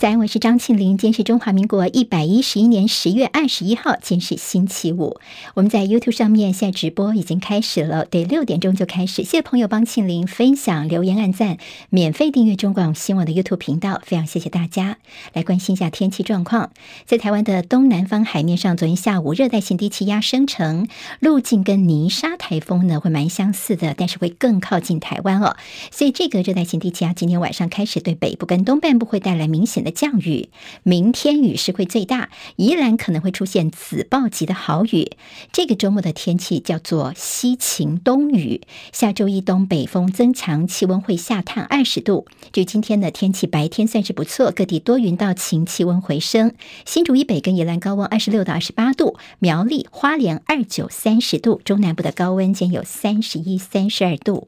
早安，我是张庆玲。今天是中华民国一百一十一年十月二十一号，今天是星期五。我们在 YouTube 上面现在直播已经开始了，对，六点钟就开始。谢谢朋友帮庆玲分享、留言、按赞，免费订阅中广新闻网的 YouTube 频道，非常谢谢大家。来关心一下天气状况，在台湾的东南方海面上，昨天下午热带性低气压生成，路径跟泥沙台风呢会蛮相似的，但是会更靠近台湾哦。所以这个热带性低气压今天晚上开始对北部跟东半部会带来明显的。降雨，明天雨势会最大，宜兰可能会出现紫暴级的豪雨。这个周末的天气叫做西晴东雨，下周一东北风增强，气温会下探二十度。就今天的天气，白天算是不错，各地多云到晴，气温回升。新竹以北跟宜兰高温二十六到二十八度，苗栗、花莲二九三十度，中南部的高温间有三十一、三十二度。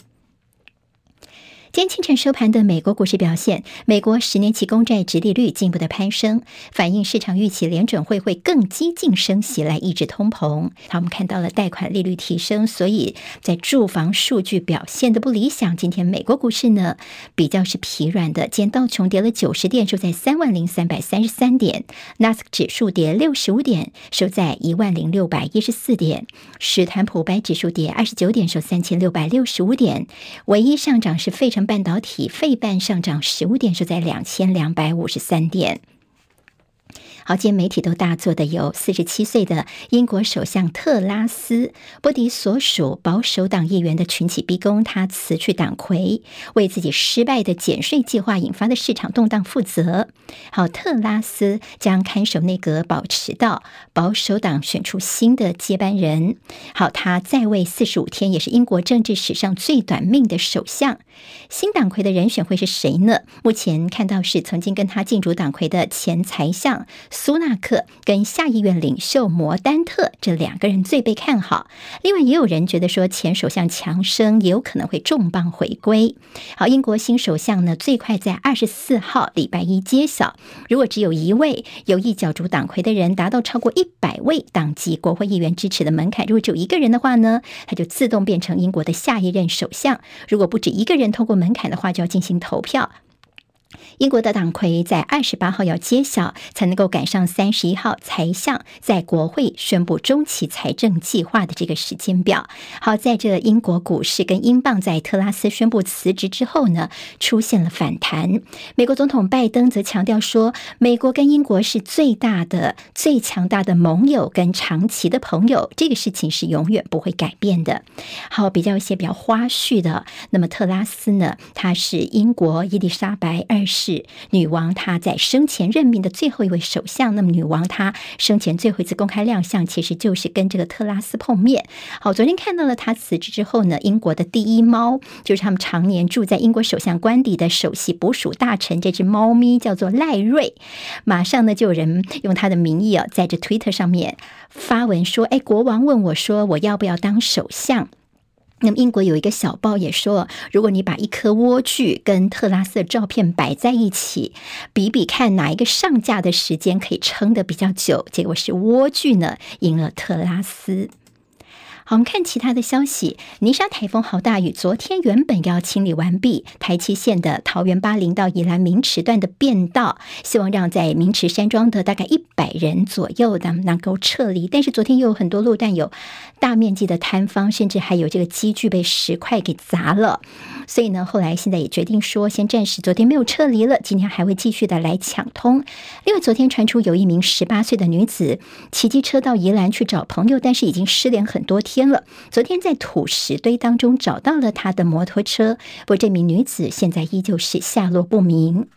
今天清晨收盘的美国股市表现，美国十年期公债殖利率进一步的攀升，反映市场预期联准会会更激进升息来抑制通膨。好，我们看到了贷款利率提升，所以在住房数据表现的不理想。今天美国股市呢比较是疲软的，今天道琼跌了九十点，收在三万零三百三十三点；纳斯指数跌六十五点，收在一万零六百一十四点；史坦普白指数跌二十九点，收三千六百六十五点。唯一上涨是费城。半导体费半上涨十五点，收在两千两百五十三点。好，今天媒体都大做的有四十七岁的英国首相特拉斯，波迪所属保守党议员的群起逼宫，他辞去党魁，为自己失败的减税计划引发的市场动荡负责。好，特拉斯将看守内阁保持到保守党选出新的接班人。好，他在位四十五天，也是英国政治史上最短命的首相。新党魁的人选会是谁呢？目前看到是曾经跟他竞逐党魁的前财相。苏纳克跟下议院领袖摩丹特这两个人最被看好，另外也有人觉得说前首相强生也有可能会重磅回归。好，英国新首相呢，最快在二十四号礼拜一揭晓。如果只有一位有意角逐党魁的人达到超过一百位党籍国会议员支持的门槛，如果只有一个人的话呢，他就自动变成英国的下一任首相。如果不止一个人通过门槛的话，就要进行投票。英国的党魁在二十八号要揭晓，才能够赶上三十一号财相在国会宣布中期财政计划的这个时间表。好，在这英国股市跟英镑在特拉斯宣布辞职之后呢，出现了反弹。美国总统拜登则强调说，美国跟英国是最大的、最强大的盟友跟长期的朋友，这个事情是永远不会改变的。好，比较一些比较花絮的，那么特拉斯呢，他是英国伊丽莎白二。是女王，她在生前任命的最后一位首相。那么，女王她生前最后一次公开亮相，其实就是跟这个特拉斯碰面。好，昨天看到了她辞职之后呢，英国的第一猫，就是他们常年住在英国首相官邸的首席捕鼠大臣，这只猫咪叫做赖瑞。马上呢，就有人用他的名义啊，在这 Twitter 上面发文说：“哎，国王问我说，我要不要当首相？”那么，英国有一个小报也说，如果你把一颗莴苣跟特拉斯的照片摆在一起，比比看哪一个上架的时间可以撑得比较久，结果是莴苣呢赢了特拉斯。我们看其他的消息。泥沙台风豪大雨，昨天原本要清理完毕台七线的桃园八零到宜兰明池段的便道，希望让在明池山庄的大概一百人左右的能够撤离。但是昨天又有很多路段有大面积的坍方，甚至还有这个机具被石块给砸了。所以呢，后来现在也决定说，先暂时昨天没有撤离了，今天还会继续的来抢通。另外，昨天传出有一名十八岁的女子骑机车到宜兰去找朋友，但是已经失联很多天了。昨天在土石堆当中找到了他的摩托车，不过这名女子现在依旧是下落不明。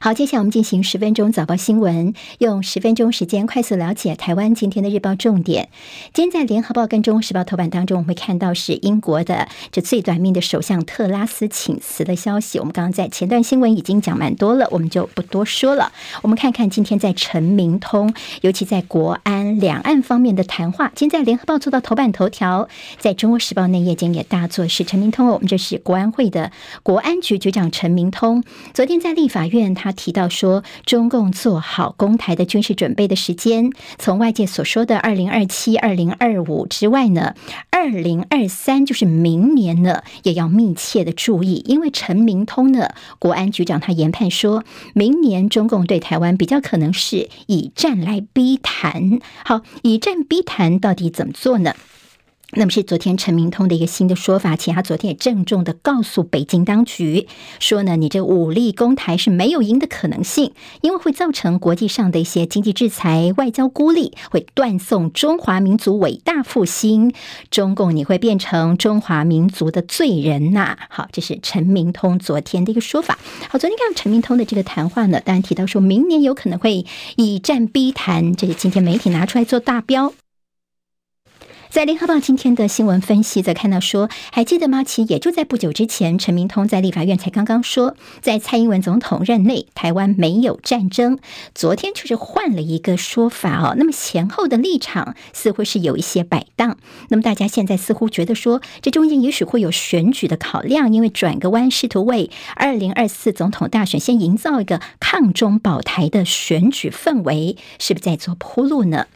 好，接下来我们进行十分钟早报新闻，用十分钟时间快速了解台湾今天的日报重点。今天在联合报跟中时报头版当中，我们会看到是英国的这最短命的首相特拉斯请辞的消息。我们刚刚在前段新闻已经讲蛮多了，我们就不多说了。我们看看今天在陈明通，尤其在国安两岸方面的谈话。今天在联合报做到头版头条，在中国时报内页间也大做是陈明通。我们这是国安会的国安局局长陈明通，昨天在立法院。他提到说，中共做好攻台的军事准备的时间，从外界所说的二零二七、二零二五之外呢，二零二三就是明年呢，也要密切的注意，因为陈明通呢，国安局长他研判说，明年中共对台湾比较可能是以战来逼谈。好，以战逼谈到底怎么做呢？那么是昨天陈明通的一个新的说法，且他昨天也郑重的告诉北京当局说呢，你这武力攻台是没有赢的可能性，因为会造成国际上的一些经济制裁、外交孤立，会断送中华民族伟大复兴，中共你会变成中华民族的罪人呐！好，这是陈明通昨天的一个说法。好，昨天看到陈明通的这个谈话呢，当然提到说明年有可能会以战逼谈，这是今天媒体拿出来做大标。在联合报今天的新闻分析，则看到说，还记得吗？其实也就在不久之前，陈明通在立法院才刚刚说，在蔡英文总统任内，台湾没有战争。昨天却是换了一个说法哦。那么前后的立场似乎是有一些摆荡。那么大家现在似乎觉得说，这中间也许会有选举的考量，因为转个弯，试图为二零二四总统大选先营造一个抗中保台的选举氛围，是不是在做铺路呢？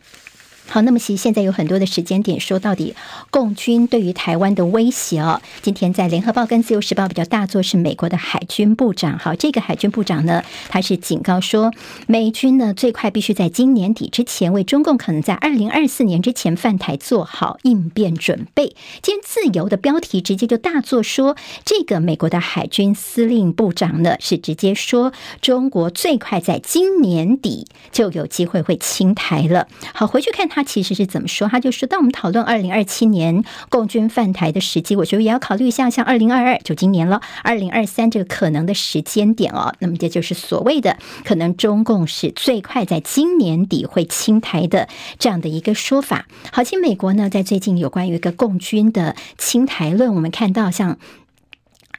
好，那么其实现在有很多的时间点，说到底，共军对于台湾的威胁哦。今天在联合报跟自由时报比较大作是美国的海军部长，好，这个海军部长呢，他是警告说，美军呢最快必须在今年底之前，为中共可能在二零二四年之前犯台做好应变准备。今天自由的标题直接就大作说，这个美国的海军司令部长呢是直接说，中国最快在今年底就有机会会侵台了。好，回去看。他其实是怎么说？他就说，当我们讨论二零二七年共军犯台的时机，我觉得也要考虑一下，像二零二二就今年了，二零二三这个可能的时间点哦。那么这就是所谓的可能中共是最快在今年底会侵台的这样的一个说法。好，其实美国呢，在最近有关于一个共军的侵台论，我们看到像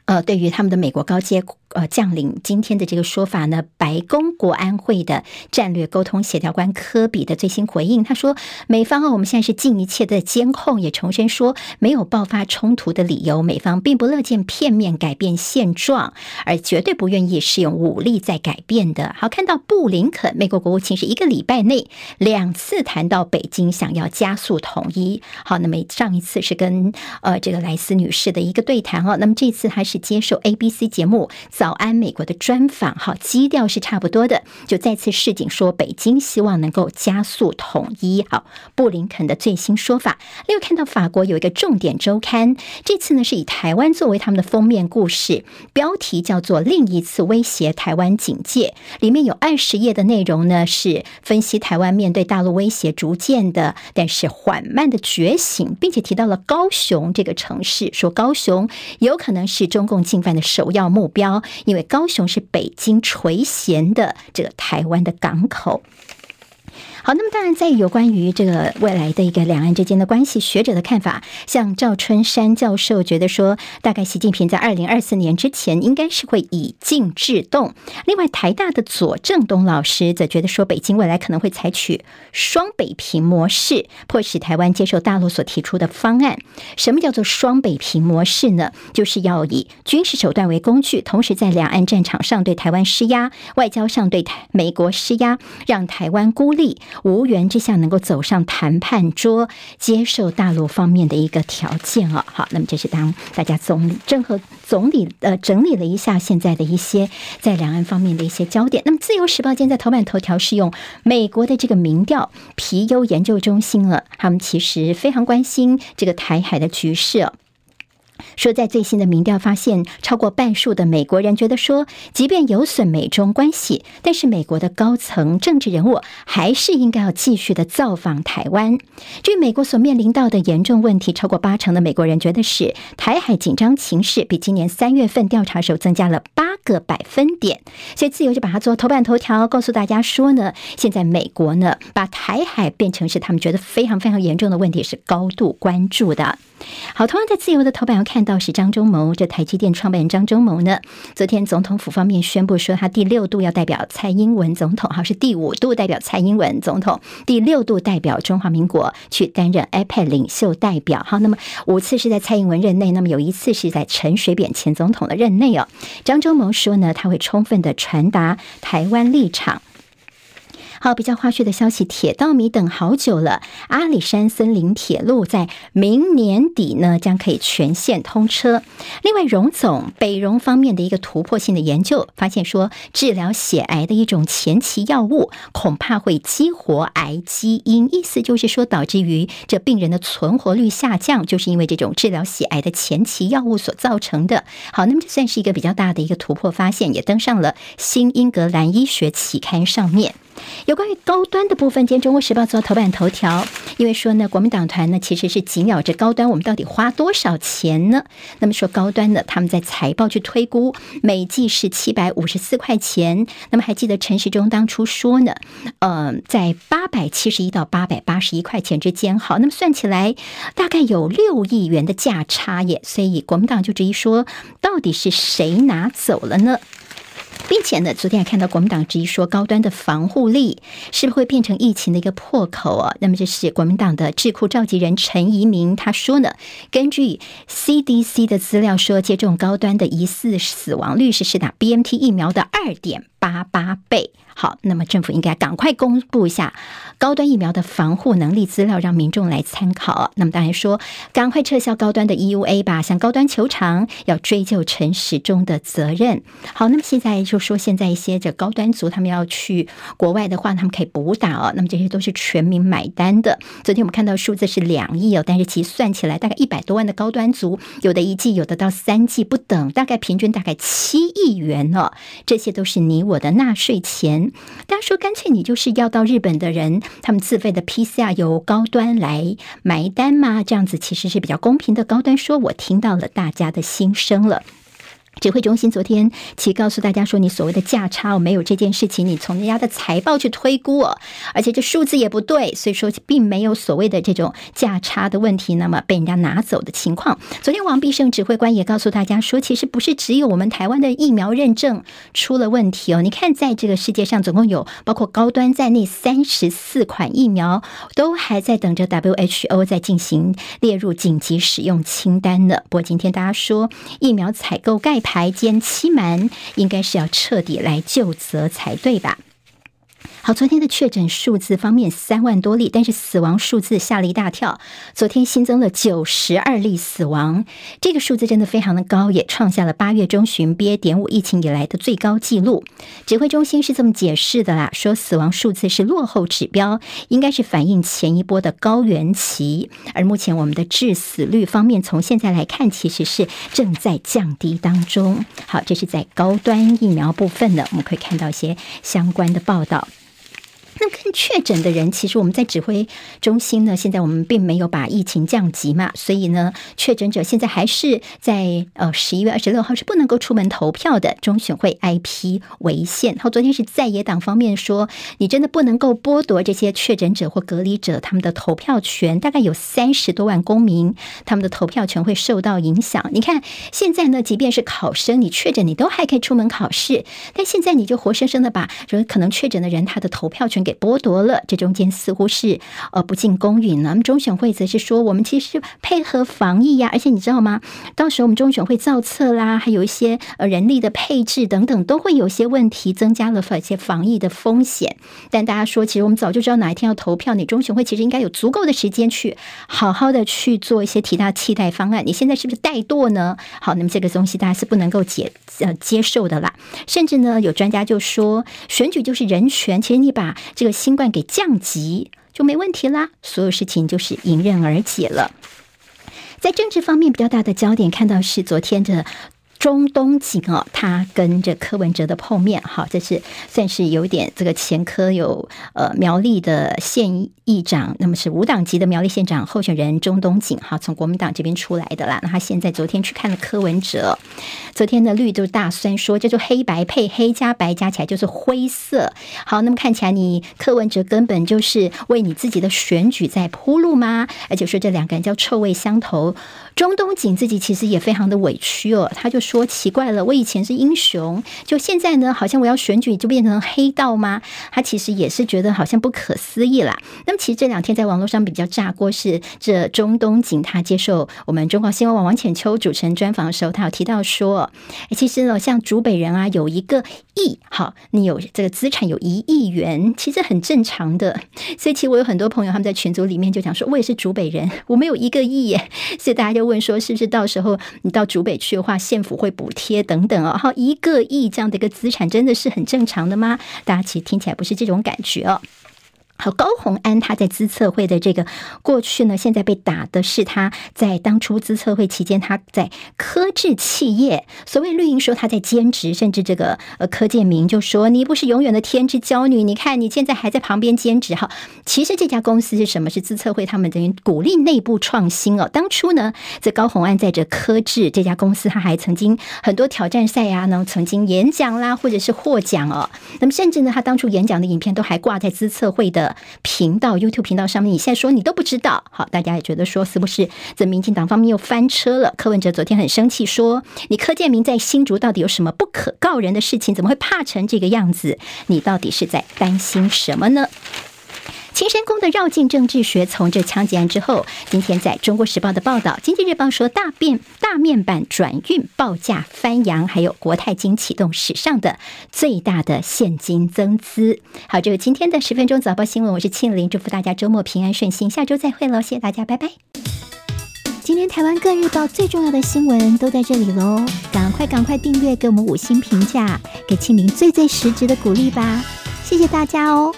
呃，对于他们的美国高阶。呃，将领今天的这个说法呢，白宫国安会的战略沟通协调官科比的最新回应，他说，美方啊，我们现在是尽一切的监控，也重申说没有爆发冲突的理由，美方并不乐见片面改变现状，而绝对不愿意使用武力在改变的。好，看到布林肯，美国国务卿是一个礼拜内两次谈到北京想要加速统一。好，那么上一次是跟呃这个莱斯女士的一个对谈哦，那么这次还是接受 ABC 节目。早安，美国的专访，好，基调是差不多的，就再次示警说，北京希望能够加速统一。好，布林肯的最新说法。另外看到法国有一个重点周刊，这次呢是以台湾作为他们的封面故事，标题叫做“另一次威胁台湾警戒”，里面有二十页的内容呢，是分析台湾面对大陆威胁逐渐的，但是缓慢的觉醒，并且提到了高雄这个城市，说高雄有可能是中共进犯的首要目标。因为高雄是北京垂涎的这个台湾的港口。好，那么当然，在有关于这个未来的一个两岸之间的关系，学者的看法，像赵春山教授觉得说，大概习近平在二零二四年之前应该是会以静制动。另外，台大的左正东老师则觉得说，北京未来可能会采取双北平模式，迫使台湾接受大陆所提出的方案。什么叫做双北平模式呢？就是要以军事手段为工具，同时在两岸战场上对台湾施压，外交上对台美国施压，让台湾孤立。无缘之下能够走上谈判桌，接受大陆方面的一个条件啊。好，那么这是当大家总理正和总理呃整理了一下现在的一些在两岸方面的一些焦点。那么自由时报今天在头版头条是用美国的这个民调皮尤研究中心了，他们其实非常关心这个台海的局势。说，在最新的民调发现，超过半数的美国人觉得说，即便有损美中关系，但是美国的高层政治人物还是应该要继续的造访台湾。据美国所面临到的严重问题，超过八成的美国人觉得是台海紧张情势比今年三月份调查时候增加了八个百分点。所以自由就把它做头版头条，告诉大家说呢，现在美国呢把台海变成是他们觉得非常非常严重的问题，是高度关注的。好，同样在自由的头版要看。到是张忠谋，这台积电创办人张忠谋呢，昨天总统府方面宣布说，他第六度要代表蔡英文总统，哈，是第五度代表蔡英文总统，第六度代表中华民国去担任 APEC 领袖代表，好，那么五次是在蔡英文任内，那么有一次是在陈水扁前总统的任内哦。张忠谋说呢，他会充分的传达台湾立场。好，比较花絮的消息，铁道迷等好久了。阿里山森林铁路在明年底呢，将可以全线通车。另外，荣总北荣方面的一个突破性的研究，发现说，治疗血癌的一种前期药物，恐怕会激活癌基因，意思就是说，导致于这病人的存活率下降，就是因为这种治疗血癌的前期药物所造成的。好，那么这算是一个比较大的一个突破发现，也登上了《新英格兰医学期刊》上面。有关于高端的部分，今天《中国时报》做头版头条，因为说呢，国民党团呢其实是紧咬着高端，我们到底花多少钱呢？那么说高端呢，他们在财报去推估，每季是七百五十四块钱。那么还记得陈时中当初说呢，呃，在八百七十一到八百八十一块钱之间。好，那么算起来大概有六亿元的价差耶。所以国民党就质疑说，到底是谁拿走了呢？并且呢，昨天还看到国民党质疑说，高端的防护力是不是会变成疫情的一个破口啊？那么这是国民党的智库召集人陈怡明他说呢，根据 CDC 的资料说，接种高端的疑似死亡率是是打 BMT 疫苗的二点八八倍。好，那么政府应该赶快公布一下高端疫苗的防护能力资料，让民众来参考。那么当然说，赶快撤销高端的 EUA 吧，向高端求偿，要追究陈时中的责任。好，那么现在就说，现在一些这高端族他们要去国外的话，他们可以补打哦。那么这些都是全民买单的。昨天我们看到数字是两亿哦，但是其实算起来大概一百多万的高端族，有的一季，有的到三季不等，大概平均大概七亿元哦。这些都是你我的纳税钱。大家说，干脆你就是要到日本的人，他们自费的 PCR 由高端来买单嘛？这样子其实是比较公平的。高端说，我听到了大家的心声了。指挥中心昨天其实告诉大家说，你所谓的价差我没有这件事情，你从人家的财报去推估，而且这数字也不对，所以说并没有所谓的这种价差的问题，那么被人家拿走的情况。昨天王必胜指挥官也告诉大家说，其实不是只有我们台湾的疫苗认证出了问题哦，你看在这个世界上总共有包括高端在内三十四款疫苗都还在等着 WHO 在进行列入紧急使用清单呢。不过今天大家说疫苗采购概。台奸欺瞒，应该是要彻底来究责才对吧？好，昨天的确诊数字方面三万多例，但是死亡数字吓了一大跳。昨天新增了九十二例死亡，这个数字真的非常的高，也创下了八月中旬 BA. 点五疫情以来的最高纪录。指挥中心是这么解释的啦，说死亡数字是落后指标，应该是反映前一波的高原期。而目前我们的致死率方面，从现在来看，其实是正在降低当中。好，这是在高端疫苗部分呢，我们可以看到一些相关的报道。那更确诊的人，其实我们在指挥中心呢，现在我们并没有把疫情降级嘛，所以呢，确诊者现在还是在呃十一月二十六号是不能够出门投票的，中选会 IP 违宪。然后昨天是在野党方面说，你真的不能够剥夺这些确诊者或隔离者他们的投票权，大概有三十多万公民，他们的投票权会受到影响。你看现在呢，即便是考生你确诊，你都还可以出门考试，但现在你就活生生的把说可能确诊的人他的投票权。给剥夺了，这中间似乎是呃不尽公允了。那么中选会则是说，我们其实配合防疫呀，而且你知道吗？到时候我们中选会造册啦，还有一些呃人力的配置等等，都会有些问题，增加了一些防疫的风险。但大家说，其实我们早就知道哪一天要投票，你中选会其实应该有足够的时间去好好的去做一些其他替代方案。你现在是不是怠惰呢？好，那么这个东西大家是不能够接呃接受的啦。甚至呢，有专家就说，选举就是人权，其实你把这个新冠给降级就没问题啦，所有事情就是迎刃而解了。在政治方面比较大的焦点，看到是昨天的。中东锦哦，他跟着柯文哲的碰面，好，这是算是有点这个前科有呃苗栗的县议长，那么是无党籍的苗栗县长候选人中东锦，哈，从国民党这边出来的啦。那他现在昨天去看了柯文哲，昨天的绿都大酸说，这就黑白配黑加白加起来就是灰色。好，那么看起来你柯文哲根本就是为你自己的选举在铺路吗？而且说这两个人叫臭味相投。中东锦自己其实也非常的委屈哦，他就说奇怪了，我以前是英雄，就现在呢，好像我要选举就变成黑道吗？他其实也是觉得好像不可思议啦。那么其实这两天在网络上比较炸锅是这中东锦他接受我们中国新闻网王浅秋主持人专访的时候，他有提到说，其实呢，像竹北人啊，有一个亿，好，你有这个资产有一亿元，其实很正常的。所以其实我有很多朋友他们在群组里面就讲说，我也是竹北人，我没有一个亿耶，所以大家就。问说是不是到时候你到竹北去的话，县府会补贴等等哦？好，一个亿这样的一个资产，真的是很正常的吗？大家其实听起来不是这种感觉哦。好，高虹安他在资策会的这个过去呢，现在被打的是他在当初资策会期间，他在科智企业，所谓绿营说他在兼职，甚至这个呃柯建铭就说你不是永远的天之骄女，你看你现在还在旁边兼职哈。其实这家公司是什么？是资策会他们等于鼓励内部创新哦。当初呢，这高虹安在这科智这家公司，他还曾经很多挑战赛啊，呢曾经演讲啦，或者是获奖哦。那么甚至呢，他当初演讲的影片都还挂在资策会的。频道 YouTube 频道上面，你现在说你都不知道，好，大家也觉得说是不是这民进党方面又翻车了？柯文哲昨天很生气，说你柯建明在新竹到底有什么不可告人的事情？怎么会怕成这个样子？你到底是在担心什么呢？青山宫的绕境政治学，从这枪击案之后，今天在中国时报的报道，经济日报说大变大面板转运报价翻扬，还有国泰金启动史上的最大的现金增资。好，这个今天的十分钟早报新闻，我是庆玲，祝福大家周末平安顺心，下周再会喽，谢谢大家，拜拜。今天台湾各日报最重要的新闻都在这里喽，赶快赶快订阅，给我们五星评价，给庆玲最最实质的鼓励吧，谢谢大家哦。